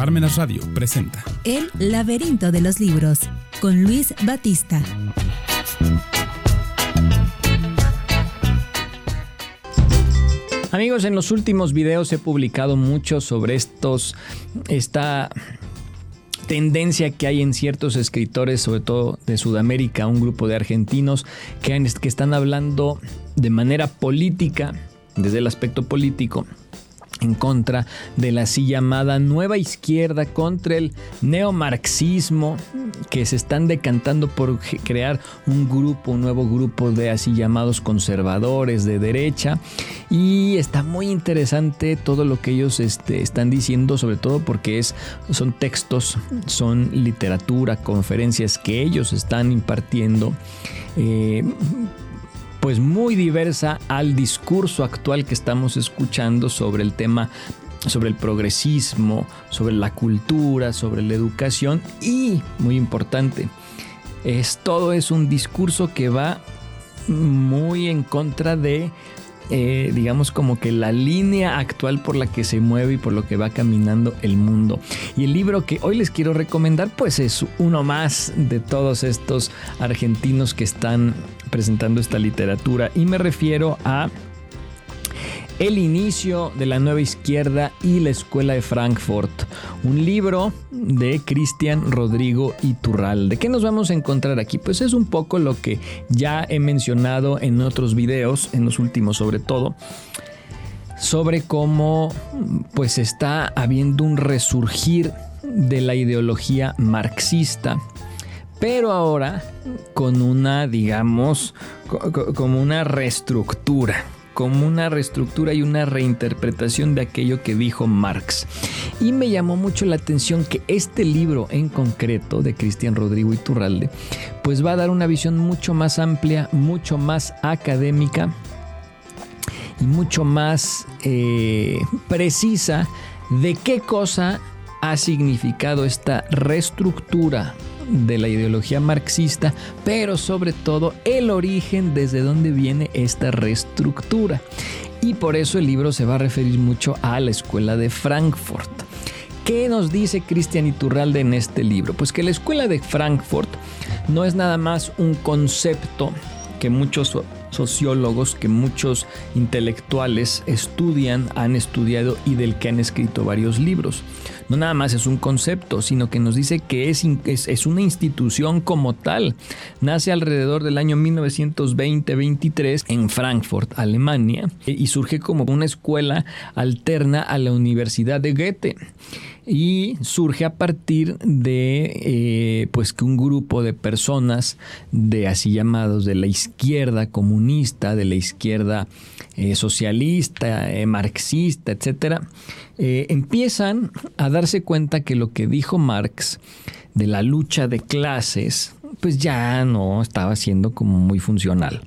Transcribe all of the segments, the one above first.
Parmenas Radio presenta El laberinto de los libros con Luis Batista. Amigos, en los últimos videos he publicado mucho sobre estos, esta tendencia que hay en ciertos escritores, sobre todo de Sudamérica, un grupo de argentinos que, que están hablando de manera política, desde el aspecto político, en contra de la así llamada nueva izquierda, contra el neomarxismo, que se están decantando por crear un grupo, un nuevo grupo de así llamados conservadores de derecha. Y está muy interesante todo lo que ellos este, están diciendo, sobre todo porque es, son textos, son literatura, conferencias que ellos están impartiendo. Eh, pues muy diversa al discurso actual que estamos escuchando sobre el tema sobre el progresismo, sobre la cultura, sobre la educación y, muy importante, es todo es un discurso que va muy en contra de eh, digamos como que la línea actual por la que se mueve y por lo que va caminando el mundo. Y el libro que hoy les quiero recomendar pues es uno más de todos estos argentinos que están presentando esta literatura y me refiero a el inicio de la nueva izquierda y la escuela de Frankfurt. Un libro de Cristian Rodrigo Iturralde. ¿Qué nos vamos a encontrar aquí? Pues es un poco lo que ya he mencionado en otros videos, en los últimos sobre todo, sobre cómo pues está habiendo un resurgir de la ideología marxista pero ahora con una, digamos, como una reestructura como una reestructura y una reinterpretación de aquello que dijo Marx. Y me llamó mucho la atención que este libro en concreto de Cristian Rodrigo Iturralde, pues va a dar una visión mucho más amplia, mucho más académica y mucho más eh, precisa de qué cosa ha significado esta reestructura de la ideología marxista, pero sobre todo el origen desde donde viene esta reestructura. Y por eso el libro se va a referir mucho a la escuela de Frankfurt. ¿Qué nos dice Cristian Iturralde en este libro? Pues que la escuela de Frankfurt no es nada más un concepto que muchos sociólogos, que muchos intelectuales estudian, han estudiado y del que han escrito varios libros no nada más es un concepto, sino que nos dice que es, es, una institución como tal. Nace alrededor del año 1920-23 en Frankfurt, Alemania, y surge como una escuela alterna a la Universidad de Goethe y surge a partir de eh, pues que un grupo de personas de así llamados de la izquierda comunista, de la izquierda eh, socialista, eh, marxista, etcétera, empiezan a darse cuenta que lo que dijo Marx de la lucha de clases, pues ya no estaba siendo como muy funcional.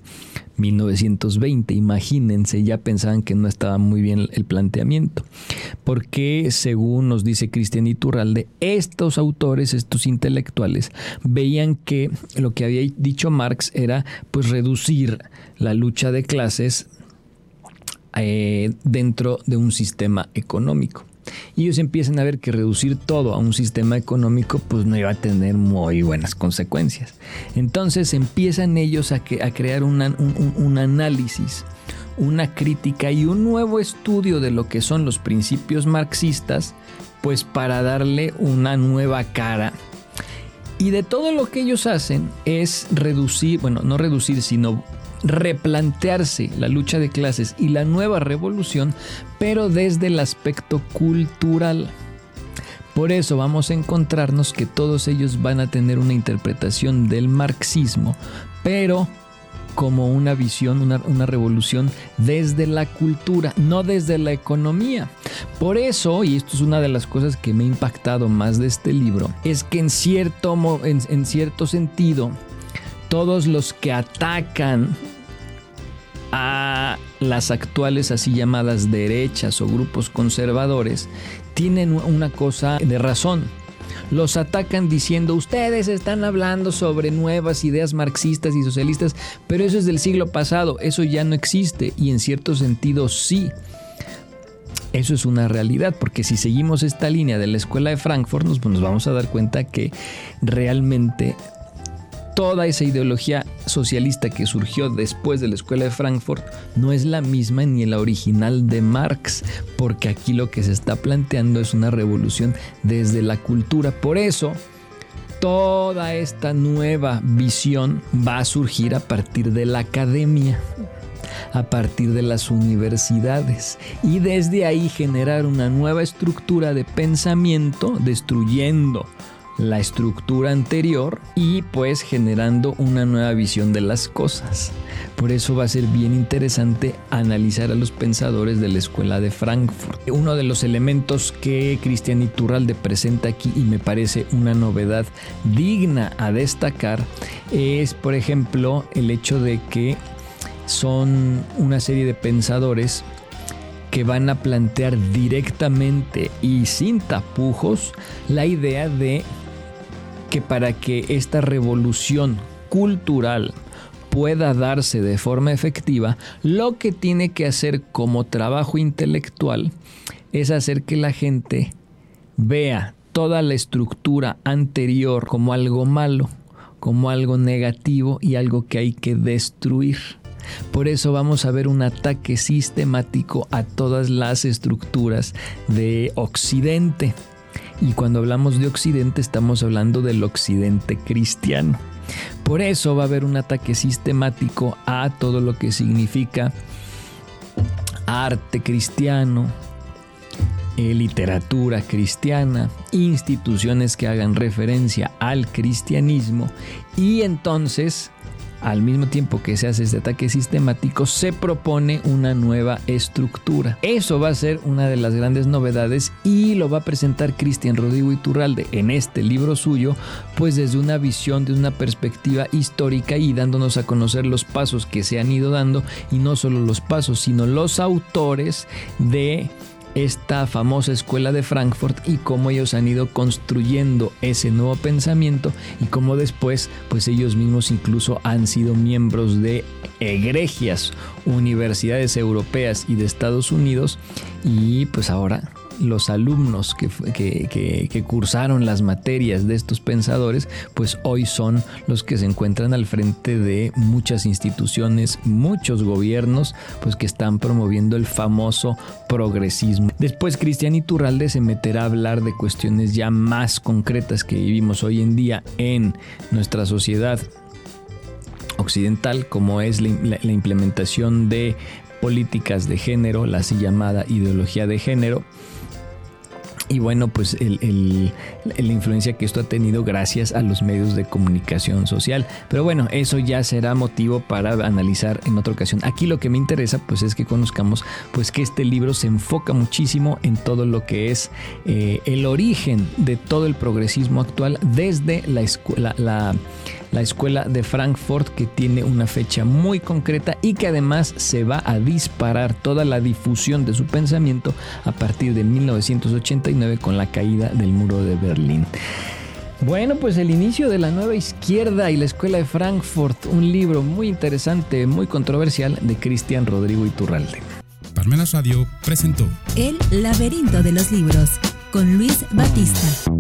1920, imagínense, ya pensaban que no estaba muy bien el planteamiento, porque según nos dice Cristian Iturralde, estos autores, estos intelectuales, veían que lo que había dicho Marx era pues reducir la lucha de clases eh, dentro de un sistema económico y ellos empiezan a ver que reducir todo a un sistema económico pues no iba a tener muy buenas consecuencias. Entonces empiezan ellos a, crear un, un análisis, una crítica y un nuevo estudio de lo que son los principios marxistas pues para darle una nueva cara y de todo lo que ellos hacen es reducir, bueno, no reducir, sino replantearse la lucha de clases y la nueva revolución, pero desde el aspecto cultural. Por eso vamos a encontrarnos que todos ellos van a tener una interpretación del marxismo, pero como una visión, una, revolución desde la cultura, no desde la economía. Por eso, y esto es una de las cosas que me ha impactado más de este libro, es que en cierto, en cierto sentido, todos los que atacan a las actuales así llamadas derechas o grupos conservadores tienen una cosa de razón. Los atacan diciendo, ustedes están hablando sobre nuevas ideas marxistas y socialistas, pero eso es del siglo pasado, eso ya no existe y en cierto sentido sí. Eso es una realidad, porque si seguimos esta línea de la escuela de Frankfurt, nos, pues nos vamos a dar cuenta que realmente toda esa ideología socialista que surgió después de la escuela de Frankfurt no es la misma ni la original de Marx, porque aquí lo que se está planteando es una revolución desde la cultura. Por eso, toda esta nueva visión va a surgir a partir de la academia a partir de las universidades y desde ahí generar una nueva estructura de pensamiento destruyendo la estructura anterior y pues generando una nueva visión de las cosas. Por eso va a ser bien interesante analizar a los pensadores de la escuela de Frankfurt. Uno de los elementos que Cristian Iturralde presenta aquí y me parece una novedad digna a destacar es, por ejemplo, el hecho de que son una serie de pensadores que van a plantear directamente y sin tapujos la idea de que para que esta revolución cultural pueda darse de forma efectiva, lo que tiene que hacer como trabajo intelectual es hacer que la gente vea toda la estructura anterior como algo malo, como algo negativo y algo que hay que destruir. Por eso vamos a ver un ataque sistemático a todas las estructuras de Occidente. Y cuando hablamos de Occidente estamos hablando del Occidente cristiano. Por eso va a haber un ataque sistemático a todo lo que significa arte cristiano, eh, literatura cristiana, instituciones que hagan referencia al cristianismo y entonces al mismo tiempo que se hace este ataque sistemático, se propone una nueva estructura. Eso va a ser una de las grandes novedades y lo va a presentar Cristian Rodrigo Iturralde en este libro suyo, pues desde una visión, de una perspectiva histórica y dándonos a conocer los pasos que se han ido dando y no solo los pasos, sino los autores de esta famosa escuela de Frankfurt y cómo ellos han ido construyendo ese nuevo pensamiento y cómo después pues ellos mismos incluso han sido miembros de egregias universidades europeas y de Estados Unidos y pues ahora los alumnos que, que, cursaron las materias de estos pensadores, pues hoy son los que se encuentran al frente de muchas instituciones, muchos gobiernos, pues que están promoviendo el famoso progresismo. Después Cristian Iturralde se meterá a hablar de cuestiones ya más concretas que vivimos hoy en día en nuestra sociedad occidental, como es la implementación de políticas de género, la así llamada ideología de género, y bueno, pues la influencia que esto ha tenido gracias a los medios de comunicación social. Pero bueno, eso ya será motivo para analizar en otra ocasión. Aquí lo que me interesa pues es que conozcamos pues que este libro se enfoca muchísimo en todo lo que es eh, el origen de todo el progresismo actual desde la escuela, la la escuela de Frankfurt que tiene una fecha muy concreta y que además se va a disparar toda la difusión de su pensamiento a partir de 1989 con la caída del muro de Berlín. Bueno, pues el inicio de la nueva izquierda y la escuela de Frankfurt, un libro muy interesante, muy controversial de Cristian Rodrigo Iturralde. Parmenas Radio presentó El laberinto de los libros con Luis Batista.